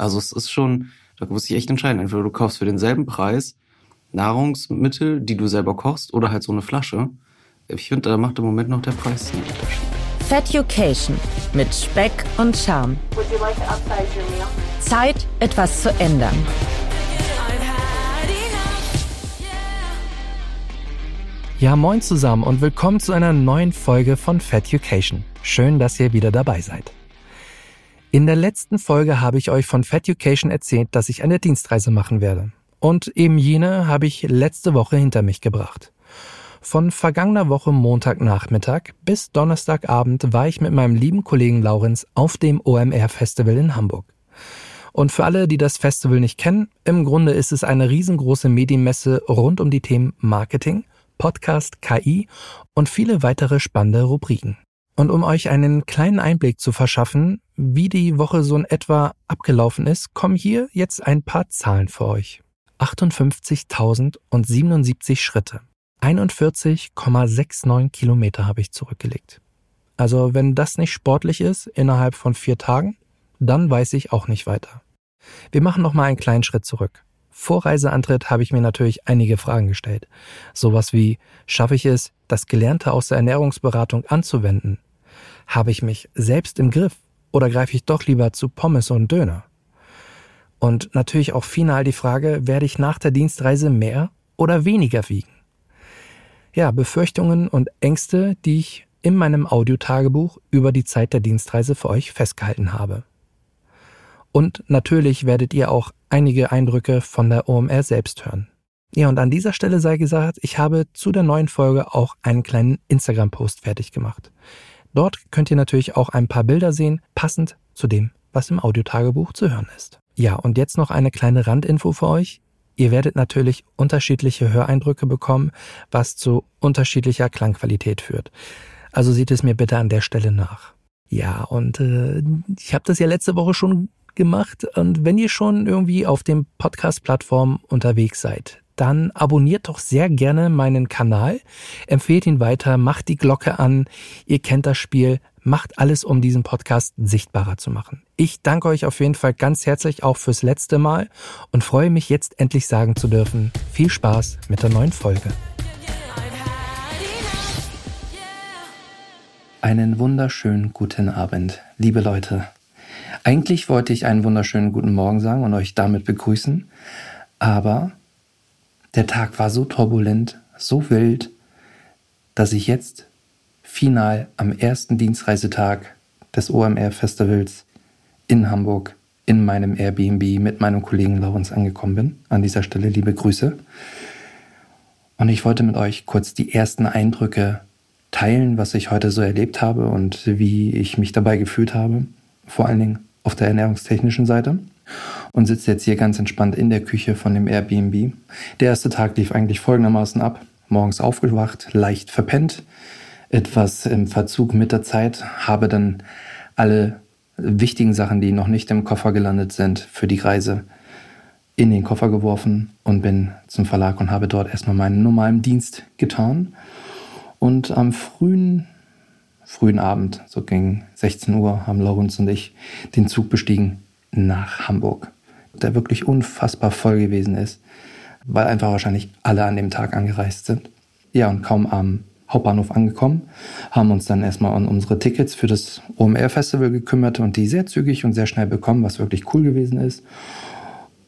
Also es ist schon, da muss ich echt entscheiden. Entweder du kaufst für denselben Preis Nahrungsmittel, die du selber kochst, oder halt so eine Flasche. Ich finde, da macht im Moment noch der Preis einen Unterschied. Feducation mit Speck und Charme. Like Zeit, etwas zu ändern. Ja, moin zusammen und willkommen zu einer neuen Folge von Feducation. Schön, dass ihr wieder dabei seid. In der letzten Folge habe ich euch von Feducation erzählt, dass ich eine Dienstreise machen werde. Und eben jene habe ich letzte Woche hinter mich gebracht. Von vergangener Woche Montagnachmittag bis Donnerstagabend war ich mit meinem lieben Kollegen Laurenz auf dem OMR Festival in Hamburg. Und für alle, die das Festival nicht kennen, im Grunde ist es eine riesengroße Medienmesse rund um die Themen Marketing, Podcast, KI und viele weitere spannende Rubriken. Und um euch einen kleinen Einblick zu verschaffen, wie die Woche so in etwa abgelaufen ist, kommen hier jetzt ein paar Zahlen für euch. 58.077 Schritte. 41,69 Kilometer habe ich zurückgelegt. Also wenn das nicht sportlich ist innerhalb von vier Tagen, dann weiß ich auch nicht weiter. Wir machen noch mal einen kleinen Schritt zurück. Vor Reiseantritt habe ich mir natürlich einige Fragen gestellt. Sowas wie, schaffe ich es, das Gelernte aus der Ernährungsberatung anzuwenden? Habe ich mich selbst im Griff oder greife ich doch lieber zu Pommes und Döner? Und natürlich auch final die Frage, werde ich nach der Dienstreise mehr oder weniger wiegen? Ja, Befürchtungen und Ängste, die ich in meinem Audiotagebuch über die Zeit der Dienstreise für euch festgehalten habe. Und natürlich werdet ihr auch einige Eindrücke von der OMR selbst hören. Ja, und an dieser Stelle sei gesagt, ich habe zu der neuen Folge auch einen kleinen Instagram-Post fertig gemacht. Dort könnt ihr natürlich auch ein paar Bilder sehen, passend zu dem, was im Audiotagebuch zu hören ist. Ja, und jetzt noch eine kleine Randinfo für euch. Ihr werdet natürlich unterschiedliche Höreindrücke bekommen, was zu unterschiedlicher Klangqualität führt. Also seht es mir bitte an der Stelle nach. Ja, und äh, ich habe das ja letzte Woche schon gemacht. Und wenn ihr schon irgendwie auf dem Podcast-Plattform unterwegs seid, dann abonniert doch sehr gerne meinen Kanal, empfehlt ihn weiter, macht die Glocke an. Ihr kennt das Spiel, macht alles, um diesen Podcast sichtbarer zu machen. Ich danke euch auf jeden Fall ganz herzlich auch fürs letzte Mal und freue mich jetzt endlich sagen zu dürfen, viel Spaß mit der neuen Folge. Einen wunderschönen guten Abend, liebe Leute. Eigentlich wollte ich einen wunderschönen guten Morgen sagen und euch damit begrüßen, aber der Tag war so turbulent, so wild, dass ich jetzt final am ersten Dienstreisetag des OMR Festivals in Hamburg in meinem Airbnb mit meinem Kollegen Laurens angekommen bin. An dieser Stelle liebe Grüße. Und ich wollte mit euch kurz die ersten Eindrücke teilen, was ich heute so erlebt habe und wie ich mich dabei gefühlt habe. Vor allen Dingen auf der ernährungstechnischen Seite und sitze jetzt hier ganz entspannt in der Küche von dem Airbnb. Der erste Tag lief eigentlich folgendermaßen ab. Morgens aufgewacht, leicht verpennt, etwas im Verzug mit der Zeit, habe dann alle wichtigen Sachen, die noch nicht im Koffer gelandet sind für die Reise, in den Koffer geworfen und bin zum Verlag und habe dort erstmal meinen normalen Dienst getan. Und am frühen frühen Abend, so gegen 16 Uhr, haben Lorenz und ich den Zug bestiegen nach Hamburg, der wirklich unfassbar voll gewesen ist, weil einfach wahrscheinlich alle an dem Tag angereist sind. Ja, und kaum am Hauptbahnhof angekommen, haben uns dann erstmal um unsere Tickets für das OMR-Festival gekümmert und die sehr zügig und sehr schnell bekommen, was wirklich cool gewesen ist.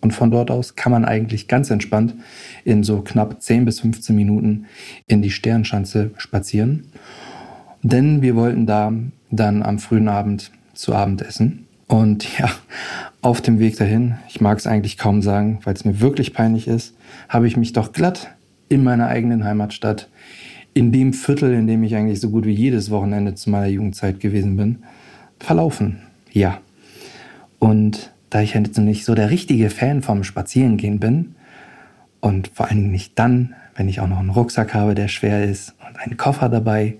Und von dort aus kann man eigentlich ganz entspannt in so knapp 10 bis 15 Minuten in die Sternschanze spazieren. Denn wir wollten da dann am frühen Abend zu Abend essen. Und ja, auf dem Weg dahin, ich mag es eigentlich kaum sagen, weil es mir wirklich peinlich ist, habe ich mich doch glatt in meiner eigenen Heimatstadt, in dem Viertel, in dem ich eigentlich so gut wie jedes Wochenende zu meiner Jugendzeit gewesen bin, verlaufen. Ja. Und da ich jetzt nicht so der richtige Fan vom Spazierengehen bin und vor allen Dingen nicht dann, wenn ich auch noch einen Rucksack habe, der schwer ist und einen Koffer dabei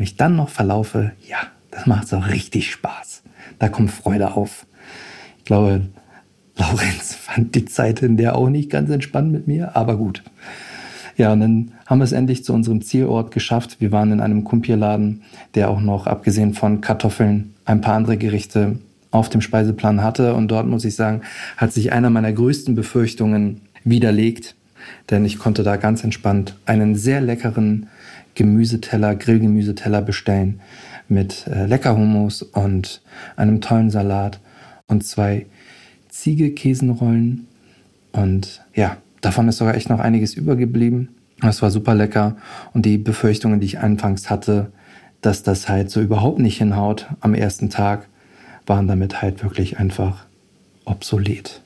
mich dann noch verlaufe, ja, das macht so richtig Spaß. Da kommt Freude auf. Ich glaube, Laurenz fand die Zeit in der auch nicht ganz entspannt mit mir, aber gut. Ja, und dann haben wir es endlich zu unserem Zielort geschafft. Wir waren in einem Kumpierladen, der auch noch, abgesehen von Kartoffeln, ein paar andere Gerichte auf dem Speiseplan hatte. Und dort muss ich sagen, hat sich einer meiner größten Befürchtungen widerlegt. Denn ich konnte da ganz entspannt einen sehr leckeren Gemüseteller, Grillgemüseteller bestellen mit äh, Leckerhummus und einem tollen Salat und zwei Ziegelkäsenrollen. Und ja, davon ist sogar echt noch einiges übergeblieben. Das war super lecker. Und die Befürchtungen, die ich anfangs hatte, dass das halt so überhaupt nicht hinhaut am ersten Tag, waren damit halt wirklich einfach obsolet.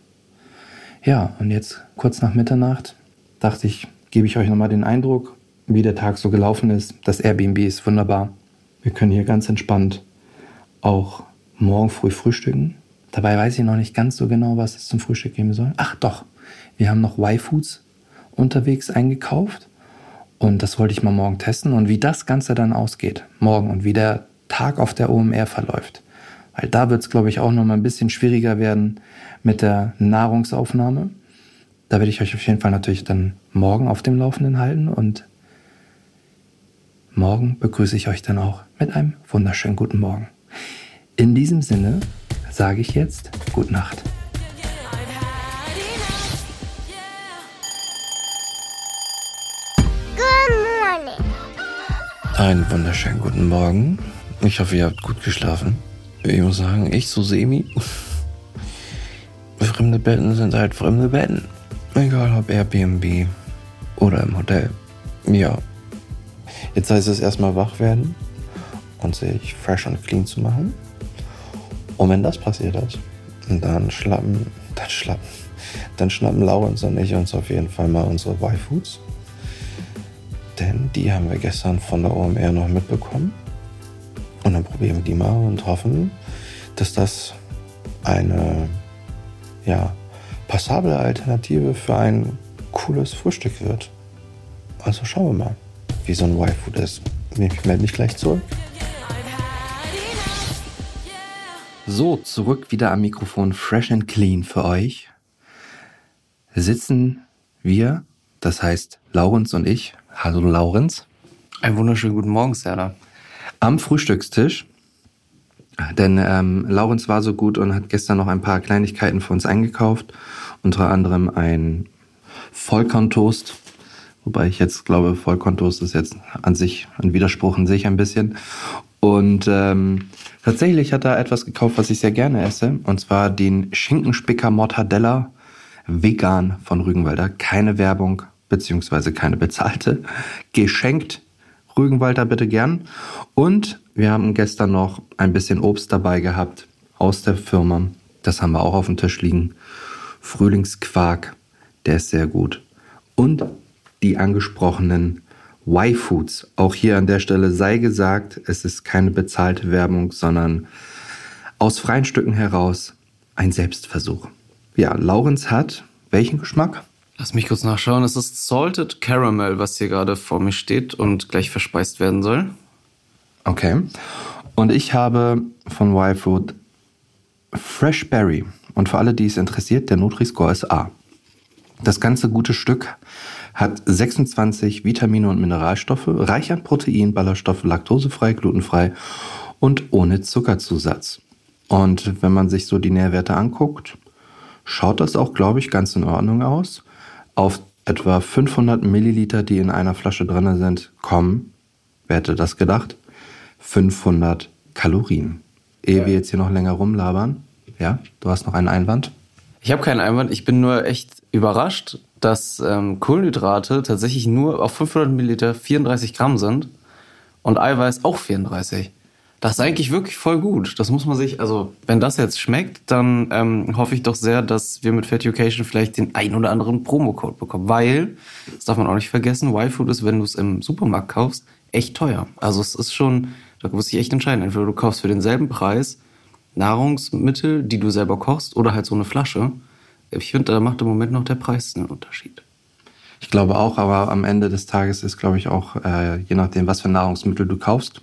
Ja, und jetzt kurz nach Mitternacht dachte ich, gebe ich euch nochmal den Eindruck, wie der Tag so gelaufen ist. Das Airbnb ist wunderbar. Wir können hier ganz entspannt auch morgen früh frühstücken. Dabei weiß ich noch nicht ganz so genau, was es zum Frühstück geben soll. Ach doch, wir haben noch Y-Foods unterwegs eingekauft und das wollte ich mal morgen testen und wie das Ganze dann ausgeht, morgen und wie der Tag auf der OMR verläuft. Weil da wird es, glaube ich, auch noch mal ein bisschen schwieriger werden mit der Nahrungsaufnahme. Da werde ich euch auf jeden Fall natürlich dann morgen auf dem Laufenden halten und morgen begrüße ich euch dann auch mit einem wunderschönen guten Morgen. In diesem Sinne sage ich jetzt Gute Nacht. Einen wunderschönen guten Morgen. Ich hoffe, ihr habt gut geschlafen. Ich muss sagen, ich so semi. Fremde Betten sind halt fremde Betten. Egal ob Airbnb oder im Hotel. Ja. Jetzt heißt es erstmal wach werden und sich fresh und clean zu machen. Und wenn das passiert ist, dann schlappen, dann schlappen, dann schnappen Laurens und ich uns auf jeden Fall mal unsere Y-Foods denn die haben wir gestern von der OMR noch mitbekommen. Und dann probieren wir die mal und hoffen, dass das eine ja, passable Alternative für ein cooles Frühstück wird. Also schauen wir mal, wie so ein Y-Food ist. Ich melde mich gleich zurück. So, zurück wieder am Mikrofon, fresh and clean für euch. Sitzen wir, das heißt Laurens und ich, Hallo Laurenz. Einen wunderschönen guten Morgen, Serda. Am Frühstückstisch. Denn ähm, Laurenz war so gut und hat gestern noch ein paar Kleinigkeiten für uns eingekauft. Unter anderem ein Vollkorntoast. Wobei ich jetzt glaube, Vollkorntoast ist jetzt an sich ein Widerspruch in sich ein bisschen. Und ähm, tatsächlich hat er etwas gekauft, was ich sehr gerne esse. Und zwar den Schinkenspicker Mortadella vegan von Rügenwalder. Keine Werbung, beziehungsweise keine bezahlte, geschenkt. Rügenwalder bitte gern. Und wir haben gestern noch ein bisschen Obst dabei gehabt aus der Firma. Das haben wir auch auf dem Tisch liegen. Frühlingsquark, der ist sehr gut. Und die angesprochenen Y-Foods. Auch hier an der Stelle sei gesagt, es ist keine bezahlte Werbung, sondern aus freien Stücken heraus ein Selbstversuch. Ja, Laurenz hat welchen Geschmack? Lass mich kurz nachschauen. Es ist Salted Caramel, was hier gerade vor mir steht und gleich verspeist werden soll. Okay. Und ich habe von Y-Food Fresh Berry. Und für alle, die es interessiert, der Nutri-Score ist A. Das ganze gute Stück hat 26 Vitamine und Mineralstoffe, reich an Protein, Ballaststoffe, laktosefrei, glutenfrei und ohne Zuckerzusatz. Und wenn man sich so die Nährwerte anguckt, schaut das auch, glaube ich, ganz in Ordnung aus auf etwa 500 Milliliter, die in einer Flasche drin sind, kommen, wer hätte das gedacht, 500 Kalorien. Ehe ja. wir jetzt hier noch länger rumlabern, ja, du hast noch einen Einwand? Ich habe keinen Einwand, ich bin nur echt überrascht, dass ähm, Kohlenhydrate tatsächlich nur auf 500 Milliliter 34 Gramm sind und Eiweiß auch 34. Das ist eigentlich wirklich voll gut. Das muss man sich, also wenn das jetzt schmeckt, dann ähm, hoffe ich doch sehr, dass wir mit Fat Education vielleicht den ein oder anderen Promocode bekommen. Weil, das darf man auch nicht vergessen, Y-Food ist, wenn du es im Supermarkt kaufst, echt teuer. Also es ist schon, da muss ich echt entscheiden. Entweder du kaufst für denselben Preis Nahrungsmittel, die du selber kochst, oder halt so eine Flasche. Ich finde, da macht im Moment noch der Preis einen Unterschied. Ich glaube auch, aber am Ende des Tages ist, glaube ich, auch, äh, je nachdem, was für Nahrungsmittel du kaufst,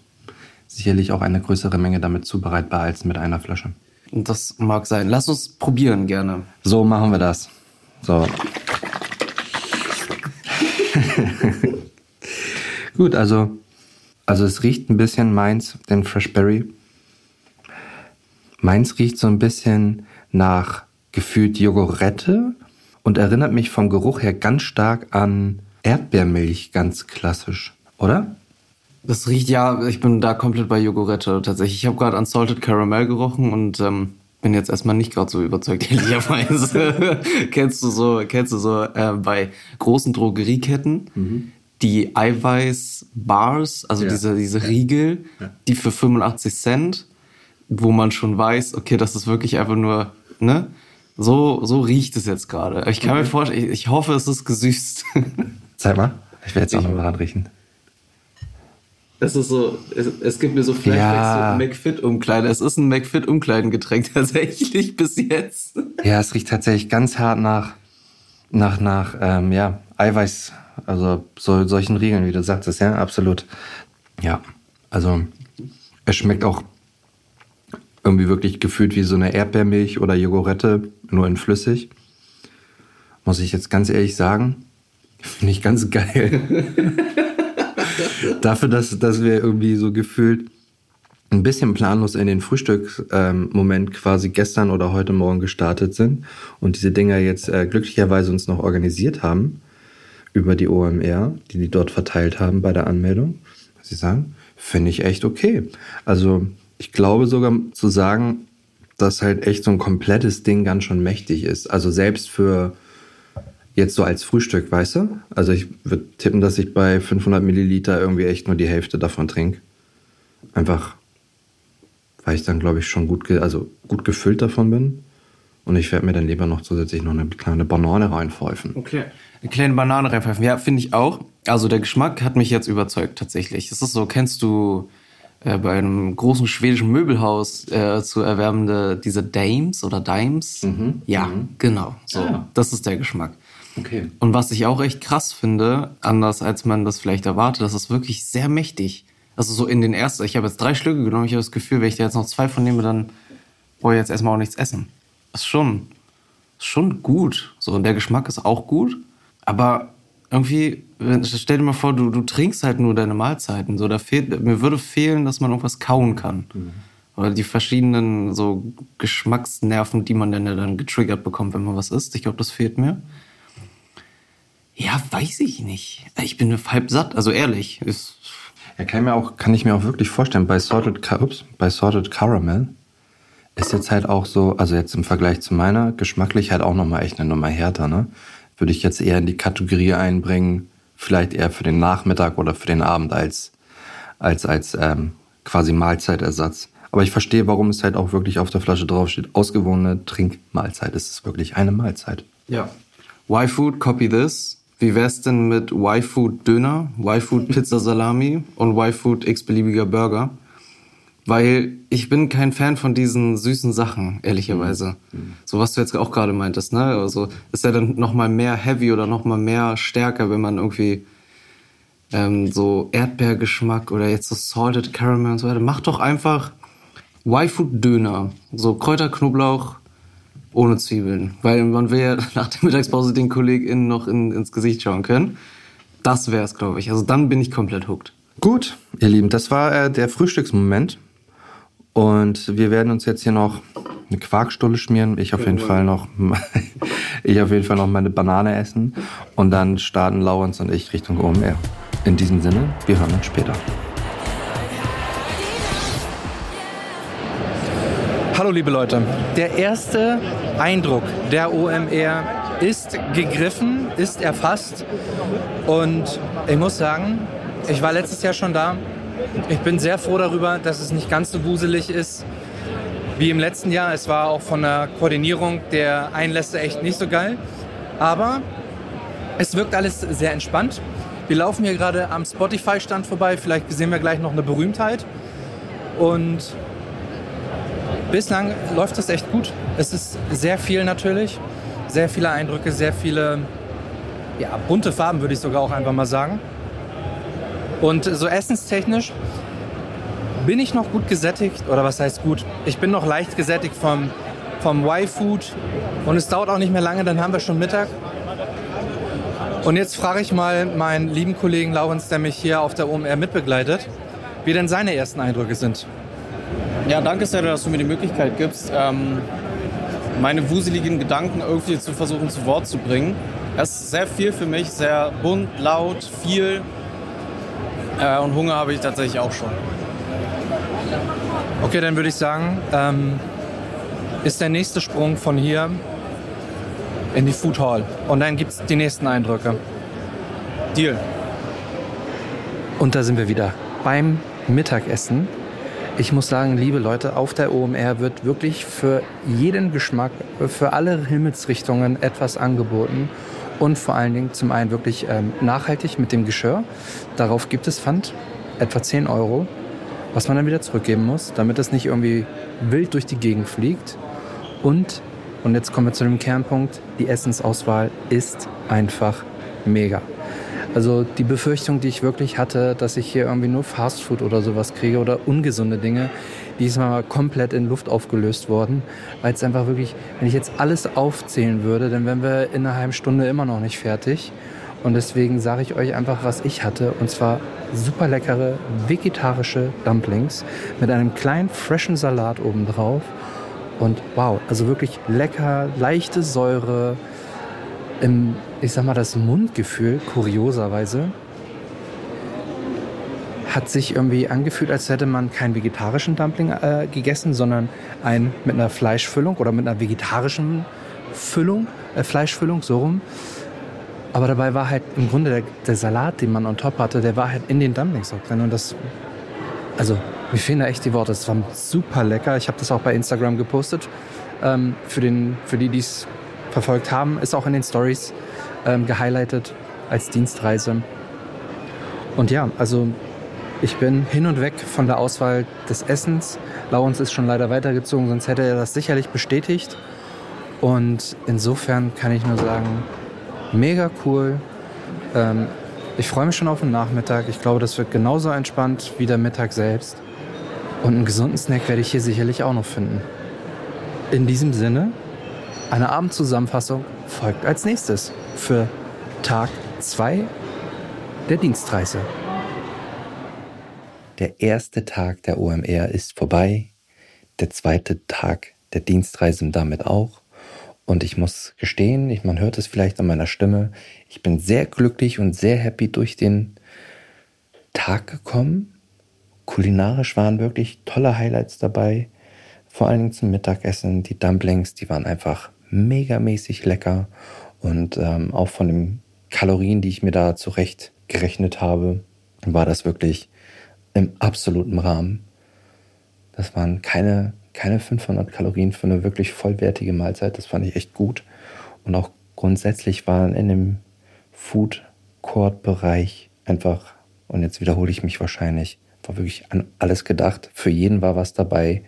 sicherlich auch eine größere Menge damit zubereitbar als mit einer Flasche. Das mag sein. Lass uns probieren gerne. So machen wir das. So. Gut, also, also es riecht ein bisschen meins, den Fresh Berry. Meins riecht so ein bisschen nach gefühlt Jogurette und erinnert mich vom Geruch her ganz stark an Erdbeermilch, ganz klassisch, oder? Das riecht ja, ich bin da komplett bei Jogurette tatsächlich. Ich habe gerade an Salted Caramel gerochen und ähm, bin jetzt erstmal nicht gerade so überzeugt, ehrlicherweise. kennst du so, kennst du so äh, bei großen Drogerieketten, mhm. Die Eiweiß-Bars, also ja. diese, diese Riegel, ja. die für 85 Cent, wo man schon weiß, okay, das ist wirklich einfach nur, ne? So, so riecht es jetzt gerade. Ich kann okay. mir vorstellen, ich, ich, hoffe, es ist gesüßt. Zeig mal. Ich werde jetzt auch noch mal dran riechen. Es ist so, es, es gibt mir so Flashbacks ja. so McFit-Umkleide. Es ist ein McFit-Umkleidengetränk tatsächlich bis jetzt. Ja, es riecht tatsächlich ganz hart nach, nach, nach, ähm, ja, Eiweiß, also so, solchen Riegeln, wie du sagtest, ja, absolut. Ja, also es schmeckt auch irgendwie wirklich gefühlt wie so eine Erdbeermilch oder Jogurette, nur in flüssig. Muss ich jetzt ganz ehrlich sagen. Finde ich ganz geil. Dafür, dass, dass wir irgendwie so gefühlt ein bisschen planlos in den Frühstücksmoment ähm, quasi gestern oder heute Morgen gestartet sind und diese Dinger jetzt äh, glücklicherweise uns noch organisiert haben über die OMR, die die dort verteilt haben bei der Anmeldung, was ich sagen, finde ich echt okay. Also ich glaube sogar zu sagen, dass halt echt so ein komplettes Ding ganz schon mächtig ist. Also selbst für jetzt so als Frühstück, weißt du? Also ich würde tippen, dass ich bei 500 Milliliter irgendwie echt nur die Hälfte davon trinke. Einfach, weil ich dann, glaube ich, schon gut, also gut gefüllt davon bin. Und ich werde mir dann lieber noch zusätzlich noch eine kleine Banane reinpfeifen. Okay. Eine kleine Banane reinpfeifen. Ja, finde ich auch. Also der Geschmack hat mich jetzt überzeugt tatsächlich. Es ist so, kennst du äh, bei einem großen schwedischen Möbelhaus äh, zu erwerbende diese Dames oder Dimes. Mhm. Ja, mhm. genau. So, ah. das ist der Geschmack. Okay. Und was ich auch echt krass finde, anders als man das vielleicht erwartet, das ist wirklich sehr mächtig. Also so in den ersten, ich habe jetzt drei Stücke genommen, ich habe das Gefühl, wenn ich da jetzt noch zwei von nehme, dann brauche ich jetzt erstmal auch nichts essen. Ist schon, ist schon gut. So, und der Geschmack ist auch gut. Aber irgendwie, stell dir mal vor, du, du trinkst halt nur deine Mahlzeiten. So, da fehlt, mir würde fehlen, dass man irgendwas kauen kann. Mhm. Oder die verschiedenen so Geschmacksnerven, die man dann, dann getriggert bekommt, wenn man was isst. Ich glaube, das fehlt mir. Ja, weiß ich nicht. Ich bin halb satt, also ehrlich. Ist ja, kann, mir auch, kann ich mir auch wirklich vorstellen, bei Sorted, ups, bei Sorted Caramel ist jetzt halt auch so, also jetzt im Vergleich zu meiner, geschmacklich halt auch nochmal echt eine Nummer härter, ne? würde ich jetzt eher in die Kategorie einbringen, vielleicht eher für den Nachmittag oder für den Abend als, als, als ähm, quasi Mahlzeitersatz. Aber ich verstehe, warum es halt auch wirklich auf der Flasche draufsteht. Ausgewogene Trinkmahlzeit. Es ist wirklich eine Mahlzeit. Ja. Y-Food, copy this. Wie wär's denn mit Y-Food Döner, Y-Food Pizza Salami und Y-Food x-beliebiger Burger? Weil ich bin kein Fan von diesen süßen Sachen, ehrlicherweise. Mhm. So was du jetzt auch gerade meintest, ne? Also ist ja dann nochmal mehr heavy oder nochmal mehr stärker, wenn man irgendwie ähm, so Erdbeergeschmack oder jetzt so Salted Caramel und so weiter. Mach doch einfach Y-Food-Döner. So Kräuterknoblauch ohne Zwiebeln. Weil man will ja nach der Mittagspause den KollegInnen noch in, ins Gesicht schauen können. Das wär's, glaube ich. Also dann bin ich komplett hooked. Gut, ihr Lieben, das war äh, der Frühstücksmoment. Und wir werden uns jetzt hier noch eine Quarkstulle schmieren. Ich auf jeden Fall noch, ich auf jeden Fall noch meine Banane essen. Und dann starten Laurens und ich Richtung OMR. In diesem Sinne, wir hören uns später. Hallo liebe Leute. Der erste Eindruck der OMR ist gegriffen, ist erfasst. Und ich muss sagen, ich war letztes Jahr schon da ich bin sehr froh darüber, dass es nicht ganz so wuselig ist wie im letzten Jahr. Es war auch von der Koordinierung der Einlässe echt nicht so geil. Aber es wirkt alles sehr entspannt. Wir laufen hier gerade am Spotify-Stand vorbei. Vielleicht sehen wir gleich noch eine Berühmtheit. Und bislang läuft es echt gut. Es ist sehr viel natürlich. Sehr viele Eindrücke, sehr viele ja, bunte Farben, würde ich sogar auch einfach mal sagen. Und so essenstechnisch bin ich noch gut gesättigt, oder was heißt gut? Ich bin noch leicht gesättigt vom, vom Y-Food und es dauert auch nicht mehr lange, dann haben wir schon Mittag. Und jetzt frage ich mal meinen lieben Kollegen Laurens, der mich hier auf der OMR mitbegleitet, wie denn seine ersten Eindrücke sind. Ja, danke, Sarah, dass du mir die Möglichkeit gibst, ähm, meine wuseligen Gedanken irgendwie zu versuchen zu Wort zu bringen. Es ist sehr viel für mich, sehr bunt, laut, viel. Äh, und Hunger habe ich tatsächlich auch schon. Okay, dann würde ich sagen, ähm, ist der nächste Sprung von hier in die Food Hall. Und dann gibt es die nächsten Eindrücke. Deal. Und da sind wir wieder beim Mittagessen. Ich muss sagen, liebe Leute, auf der OMR wird wirklich für jeden Geschmack, für alle Himmelsrichtungen etwas angeboten. Und vor allen Dingen zum einen wirklich ähm, nachhaltig mit dem Geschirr. Darauf gibt es Pfand, etwa 10 Euro, was man dann wieder zurückgeben muss, damit es nicht irgendwie wild durch die Gegend fliegt. Und, und jetzt kommen wir zu dem Kernpunkt, die Essensauswahl ist einfach mega. Also die Befürchtung, die ich wirklich hatte, dass ich hier irgendwie nur Fastfood oder sowas kriege oder ungesunde Dinge, die ist mal komplett in Luft aufgelöst worden, weil es einfach wirklich, wenn ich jetzt alles aufzählen würde, dann wären wir in einer halben Stunde immer noch nicht fertig. Und deswegen sage ich euch einfach, was ich hatte. Und zwar super leckere vegetarische Dumplings mit einem kleinen freshen Salat obendrauf. Und wow, also wirklich lecker, leichte Säure, im, ich sag mal, das Mundgefühl, kurioserweise, hat sich irgendwie angefühlt, als hätte man keinen vegetarischen Dumpling äh, gegessen, sondern einen mit einer Fleischfüllung oder mit einer vegetarischen Füllung, äh, Fleischfüllung, so rum. Aber dabei war halt im Grunde der, der, Salat, den man on top hatte, der war halt in den Dumplings auch drin. Und das, also, mir fehlen da echt die Worte. Es war super lecker. Ich habe das auch bei Instagram gepostet. Ähm, für, den, für die, die es verfolgt haben, ist auch in den Stories ähm, gehighlightet als Dienstreise. Und ja, also ich bin hin und weg von der Auswahl des Essens. Laurens ist schon leider weitergezogen, sonst hätte er das sicherlich bestätigt. Und insofern kann ich nur sagen, mega cool. Ähm, ich freue mich schon auf den Nachmittag. Ich glaube, das wird genauso entspannt wie der Mittag selbst. Und einen gesunden Snack werde ich hier sicherlich auch noch finden. In diesem Sinne, eine Abendzusammenfassung folgt als nächstes für Tag 2 der Dienstreise. Der erste Tag der OMR ist vorbei, der zweite Tag der Dienstreise damit auch. Und ich muss gestehen, ich, man hört es vielleicht an meiner Stimme, ich bin sehr glücklich und sehr happy durch den Tag gekommen. Kulinarisch waren wirklich tolle Highlights dabei. Vor allen Dingen zum Mittagessen. Die Dumplings, die waren einfach megamäßig lecker und ähm, auch von den Kalorien, die ich mir da zurecht gerechnet habe, war das wirklich im absoluten Rahmen. Das waren keine, keine 500 Kalorien für eine wirklich vollwertige Mahlzeit. Das fand ich echt gut. Und auch grundsätzlich waren in dem Food Court Bereich einfach, und jetzt wiederhole ich mich wahrscheinlich, war wirklich an alles gedacht. Für jeden war was dabei.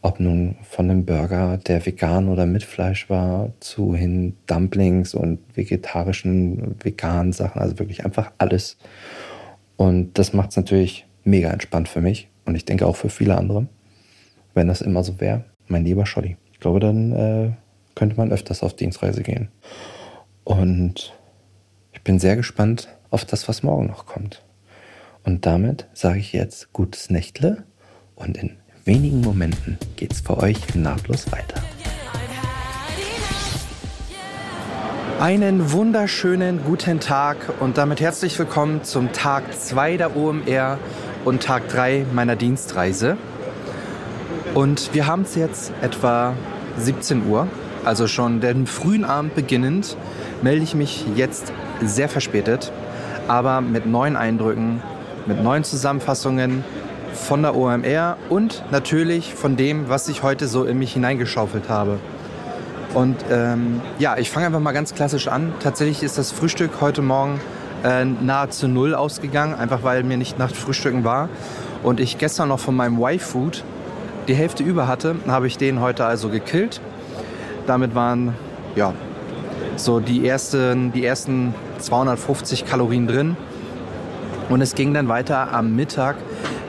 Ob nun von einem Burger, der vegan oder mit Fleisch war, zu hin Dumplings und vegetarischen, veganen Sachen, also wirklich einfach alles. Und das macht es natürlich mega entspannt für mich und ich denke auch für viele andere, wenn das immer so wäre. Mein lieber Scholli. Ich glaube, dann äh, könnte man öfters auf Dienstreise gehen. Und ich bin sehr gespannt auf das, was morgen noch kommt. Und damit sage ich jetzt gutes Nächtle und in wenigen Momenten geht's für euch nahtlos weiter. Einen wunderschönen guten Tag und damit herzlich willkommen zum Tag 2 der OMR und Tag 3 meiner Dienstreise. Und wir haben es jetzt etwa 17 Uhr, also schon den frühen Abend beginnend, melde ich mich jetzt sehr verspätet, aber mit neuen Eindrücken, mit neuen Zusammenfassungen, von der OMR und natürlich von dem, was ich heute so in mich hineingeschaufelt habe. Und ähm, ja, ich fange einfach mal ganz klassisch an. Tatsächlich ist das Frühstück heute Morgen äh, nahezu null ausgegangen, einfach weil mir nicht nach Frühstücken war. Und ich gestern noch von meinem Y-Food die Hälfte über hatte, habe ich den heute also gekillt. Damit waren ja so die ersten, die ersten 250 Kalorien drin. Und es ging dann weiter am Mittag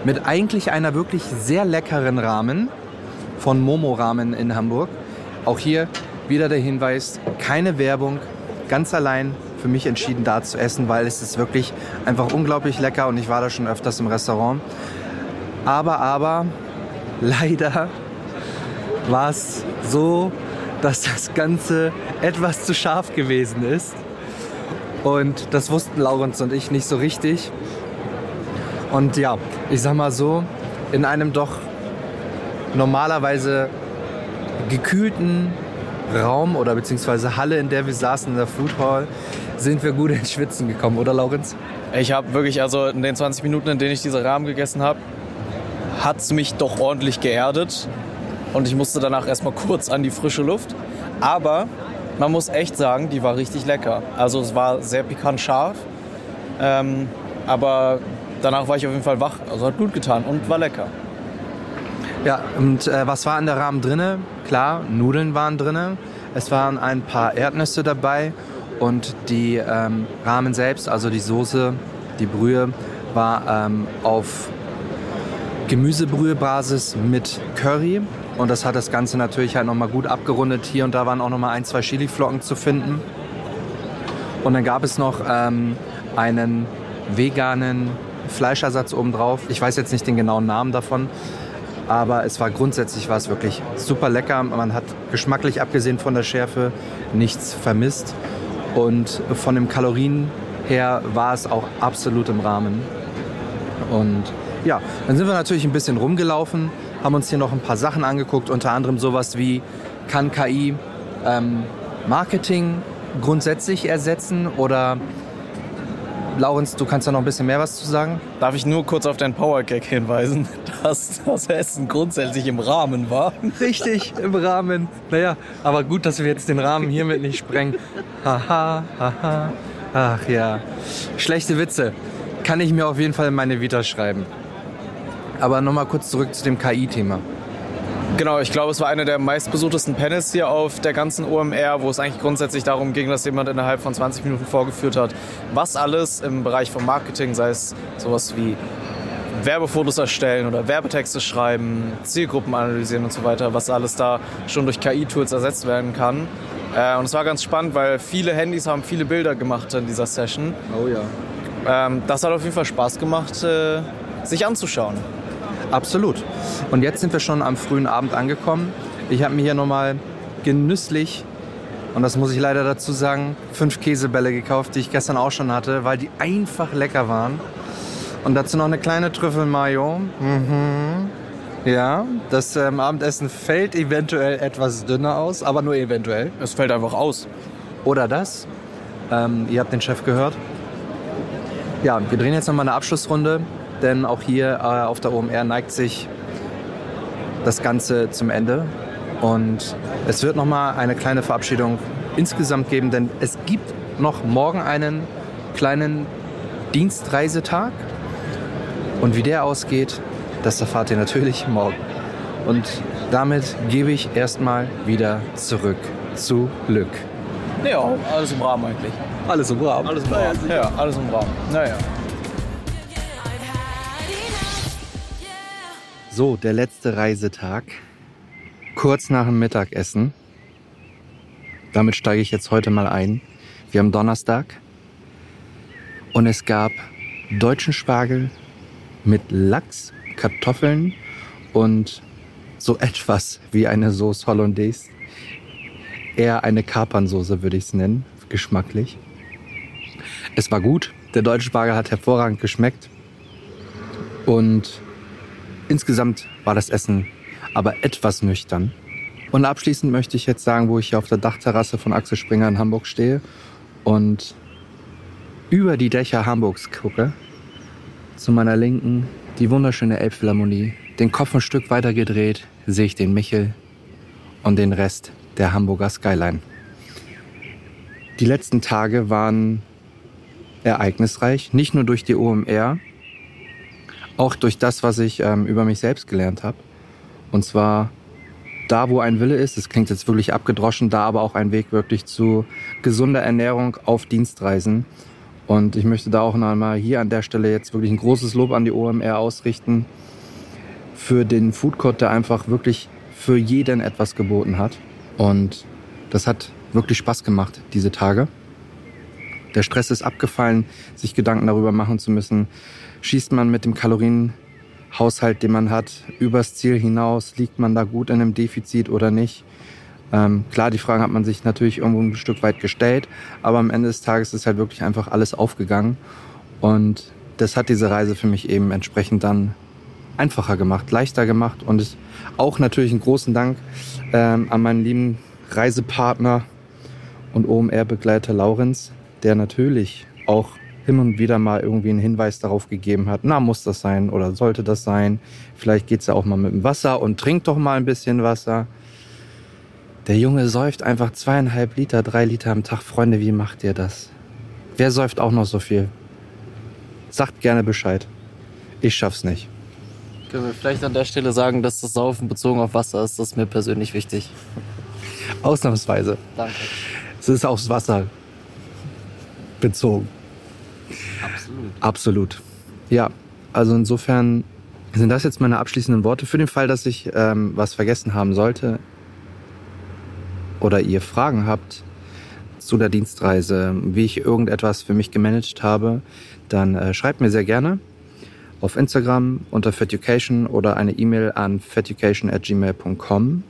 mit eigentlich einer wirklich sehr leckeren Rahmen von Momo Ramen in Hamburg. Auch hier wieder der Hinweis, keine Werbung, ganz allein für mich entschieden da zu essen, weil es ist wirklich einfach unglaublich lecker und ich war da schon öfters im Restaurant. Aber, aber, leider war es so, dass das Ganze etwas zu scharf gewesen ist. Und das wussten Laurenz und ich nicht so richtig. Und ja, ich sag mal so, in einem doch normalerweise gekühlten Raum oder beziehungsweise Halle, in der wir saßen, in der Food Hall, sind wir gut ins Schwitzen gekommen, oder Laurenz? Ich habe wirklich, also in den 20 Minuten, in denen ich diese Rahmen gegessen habe, hat es mich doch ordentlich geerdet. Und ich musste danach erstmal kurz an die frische Luft. Aber man muss echt sagen, die war richtig lecker. Also es war sehr pikant scharf. Ähm, aber danach war ich auf jeden Fall wach. Also hat gut getan und war lecker. Ja, und äh, was war in der Rahmen drinne? Klar, Nudeln waren drinne. Es waren ein paar Erdnüsse dabei und die ähm, Rahmen selbst, also die Soße, die Brühe, war ähm, auf Gemüsebrühebasis mit Curry. Und das hat das Ganze natürlich halt nochmal gut abgerundet. Hier und da waren auch nochmal ein, zwei Chiliflocken zu finden. Und dann gab es noch ähm, einen veganen Fleischersatz obendrauf. Ich weiß jetzt nicht den genauen Namen davon, aber es war grundsätzlich war es wirklich super lecker. Man hat geschmacklich abgesehen von der Schärfe nichts vermisst und von den Kalorien her war es auch absolut im Rahmen. Und ja, dann sind wir natürlich ein bisschen rumgelaufen, haben uns hier noch ein paar Sachen angeguckt, unter anderem sowas wie kann KI ähm, Marketing grundsätzlich ersetzen oder Laurenz, du kannst da noch ein bisschen mehr was zu sagen? Darf ich nur kurz auf deinen Power-Gag hinweisen, dass das Essen grundsätzlich im Rahmen war? Richtig, im Rahmen. Naja, aber gut, dass wir jetzt den Rahmen hiermit nicht sprengen. Haha, haha. Ach ja. Schlechte Witze. Kann ich mir auf jeden Fall in meine Vita schreiben. Aber nochmal kurz zurück zu dem KI-Thema. Genau, ich glaube, es war eine der meistbesuchtesten Panels hier auf der ganzen OMR, wo es eigentlich grundsätzlich darum ging, dass jemand innerhalb von 20 Minuten vorgeführt hat, was alles im Bereich von Marketing, sei es sowas wie Werbefotos erstellen oder Werbetexte schreiben, Zielgruppen analysieren und so weiter, was alles da schon durch KI-Tools ersetzt werden kann. Äh, und es war ganz spannend, weil viele Handys haben viele Bilder gemacht in dieser Session. Oh ja. Ähm, das hat auf jeden Fall Spaß gemacht, äh, sich anzuschauen. Absolut. Und jetzt sind wir schon am frühen Abend angekommen. Ich habe mir hier nochmal genüsslich, und das muss ich leider dazu sagen, fünf Käsebälle gekauft, die ich gestern auch schon hatte, weil die einfach lecker waren. Und dazu noch eine kleine Trüffelmayo. Mhm. Ja, das ähm, Abendessen fällt eventuell etwas dünner aus, aber nur eventuell. Es fällt einfach aus. Oder das. Ähm, ihr habt den Chef gehört. Ja, wir drehen jetzt nochmal eine Abschlussrunde denn auch hier äh, auf der OMR neigt sich das Ganze zum Ende. Und es wird nochmal eine kleine Verabschiedung insgesamt geben, denn es gibt noch morgen einen kleinen Dienstreisetag. Und wie der ausgeht, das erfahrt ihr natürlich morgen. Und damit gebe ich erstmal wieder zurück zu Lück. Ja, alles im Rahmen eigentlich. Alles im Rahmen. Alles im Rahmen. Ja, alles im Rahmen. Naja. So, der letzte Reisetag. Kurz nach dem Mittagessen. Damit steige ich jetzt heute mal ein. Wir haben Donnerstag. Und es gab deutschen Spargel mit Lachs, Kartoffeln und so etwas wie eine Sauce Hollandaise. Eher eine Kapernsoße würde ich es nennen, geschmacklich. Es war gut. Der deutsche Spargel hat hervorragend geschmeckt. Und Insgesamt war das Essen aber etwas nüchtern. Und abschließend möchte ich jetzt sagen, wo ich hier auf der Dachterrasse von Axel Springer in Hamburg stehe und über die Dächer Hamburgs gucke. Zu meiner Linken die wunderschöne Elbphilharmonie. Den Kopf ein Stück weiter gedreht sehe ich den Michel und den Rest der Hamburger Skyline. Die letzten Tage waren ereignisreich, nicht nur durch die OMR, auch durch das, was ich ähm, über mich selbst gelernt habe. Und zwar da, wo ein Wille ist, das klingt jetzt wirklich abgedroschen, da aber auch ein Weg wirklich zu gesunder Ernährung auf Dienstreisen. Und ich möchte da auch noch einmal hier an der Stelle jetzt wirklich ein großes Lob an die OMR ausrichten für den Food Court, der einfach wirklich für jeden etwas geboten hat. Und das hat wirklich Spaß gemacht, diese Tage. Der Stress ist abgefallen, sich Gedanken darüber machen zu müssen, schießt man mit dem Kalorientracker Haushalt, den man hat, übers Ziel hinaus, liegt man da gut in einem Defizit oder nicht? Ähm, klar, die Fragen hat man sich natürlich irgendwo ein Stück weit gestellt, aber am Ende des Tages ist halt wirklich einfach alles aufgegangen. Und das hat diese Reise für mich eben entsprechend dann einfacher gemacht, leichter gemacht und ist auch natürlich einen großen Dank ähm, an meinen lieben Reisepartner und OMR-Begleiter Laurenz, der natürlich auch hin und wieder mal irgendwie einen Hinweis darauf gegeben hat, na, muss das sein oder sollte das sein? Vielleicht geht's ja auch mal mit dem Wasser und trinkt doch mal ein bisschen Wasser. Der Junge säuft einfach zweieinhalb Liter, drei Liter am Tag. Freunde, wie macht ihr das? Wer säuft auch noch so viel? Sagt gerne Bescheid. Ich schaff's nicht. Können wir vielleicht an der Stelle sagen, dass das Saufen bezogen auf Wasser ist? Das ist mir persönlich wichtig. Ausnahmsweise. Danke. Es ist aufs Wasser bezogen. Absolut. Absolut. Ja, also insofern sind das jetzt meine abschließenden Worte. Für den Fall, dass ich ähm, was vergessen haben sollte oder ihr Fragen habt zu der Dienstreise, wie ich irgendetwas für mich gemanagt habe, dann äh, schreibt mir sehr gerne auf Instagram unter Feducation oder eine E-Mail an feducation@gmail.com.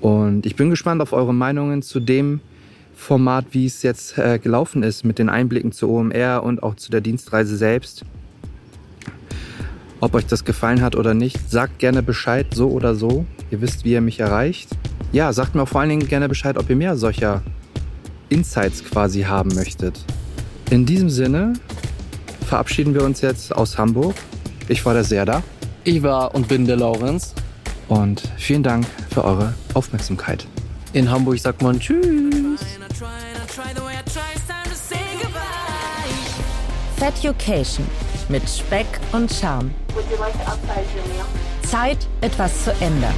Und ich bin gespannt auf eure Meinungen zu dem Format, wie es jetzt äh, gelaufen ist mit den Einblicken zu OMR und auch zu der Dienstreise selbst. Ob euch das gefallen hat oder nicht, sagt gerne Bescheid, so oder so. Ihr wisst, wie ihr mich erreicht. Ja, sagt mir auch vor allen Dingen gerne Bescheid, ob ihr mehr solcher Insights quasi haben möchtet. In diesem Sinne verabschieden wir uns jetzt aus Hamburg. Ich war der Serda Ich war und bin der Laurenz. und vielen Dank für eure Aufmerksamkeit. In Hamburg sagt man Tschüss. Feducation mit Speck und Charme. Zeit, etwas zu ändern.